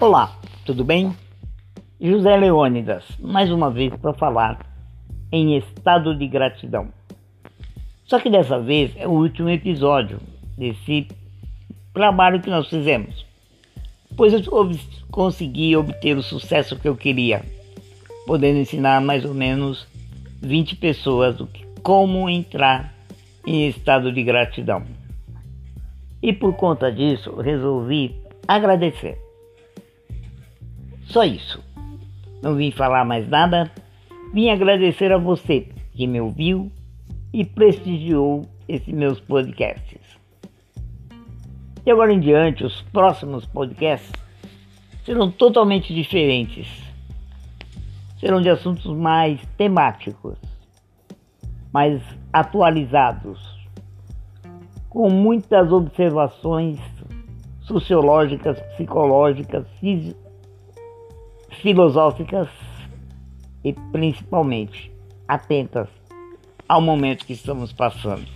Olá, tudo bem? José Leônidas, mais uma vez para falar em estado de gratidão. Só que dessa vez é o último episódio desse trabalho que nós fizemos, pois eu consegui obter o sucesso que eu queria, podendo ensinar mais ou menos 20 pessoas como entrar em estado de gratidão. E por conta disso, resolvi agradecer. Só isso. Não vim falar mais nada. Vim agradecer a você que me ouviu e prestigiou esses meus podcasts. E agora em diante, os próximos podcasts serão totalmente diferentes. Serão de assuntos mais temáticos, mais atualizados, com muitas observações sociológicas, psicológicas, filosóficas e principalmente atentas ao momento que estamos passando.